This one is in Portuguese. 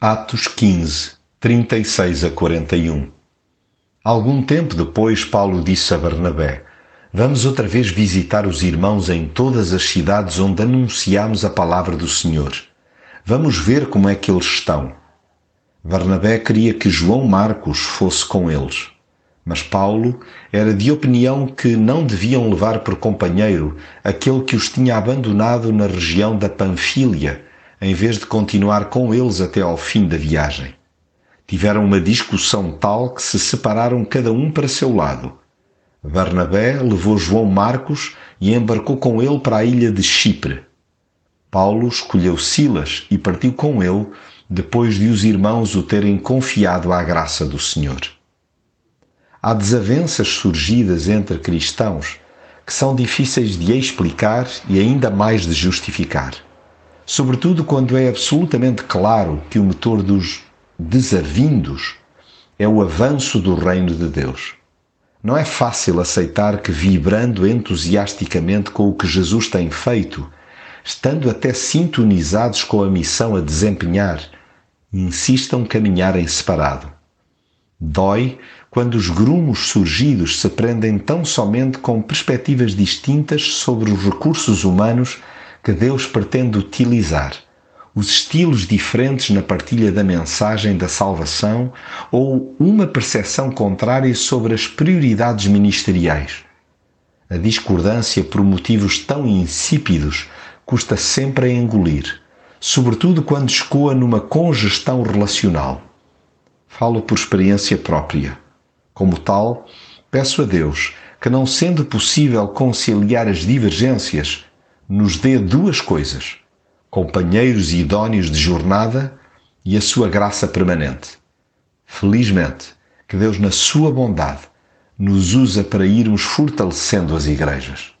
Atos 15, 36 a 41 Algum tempo depois, Paulo disse a Barnabé: Vamos outra vez visitar os irmãos em todas as cidades onde anunciamos a palavra do Senhor. Vamos ver como é que eles estão. Barnabé queria que João Marcos fosse com eles. Mas Paulo era de opinião que não deviam levar por companheiro aquele que os tinha abandonado na região da Panfília em vez de continuar com eles até ao fim da viagem. Tiveram uma discussão tal que se separaram cada um para seu lado. Barnabé levou João Marcos e embarcou com ele para a ilha de Chipre. Paulo escolheu Silas e partiu com ele, depois de os irmãos o terem confiado à graça do Senhor. Há desavenças surgidas entre cristãos que são difíceis de explicar e ainda mais de justificar sobretudo quando é absolutamente claro que o motor dos desavindos é o avanço do reino de Deus. Não é fácil aceitar que, vibrando entusiasticamente com o que Jesus tem feito, estando até sintonizados com a missão a desempenhar, insistam caminhar em separado. Dói quando os grumos surgidos se prendem tão somente com perspectivas distintas sobre os recursos humanos que Deus pretende utilizar, os estilos diferentes na partilha da mensagem da salvação ou uma percepção contrária sobre as prioridades ministeriais. A discordância por motivos tão insípidos custa sempre a engolir, sobretudo quando escoa numa congestão relacional. Falo por experiência própria. Como tal, peço a Deus que, não sendo possível conciliar as divergências, nos dê duas coisas: companheiros idóneos de jornada e a sua graça permanente. Felizmente, que Deus, na sua bondade, nos usa para irmos fortalecendo as igrejas.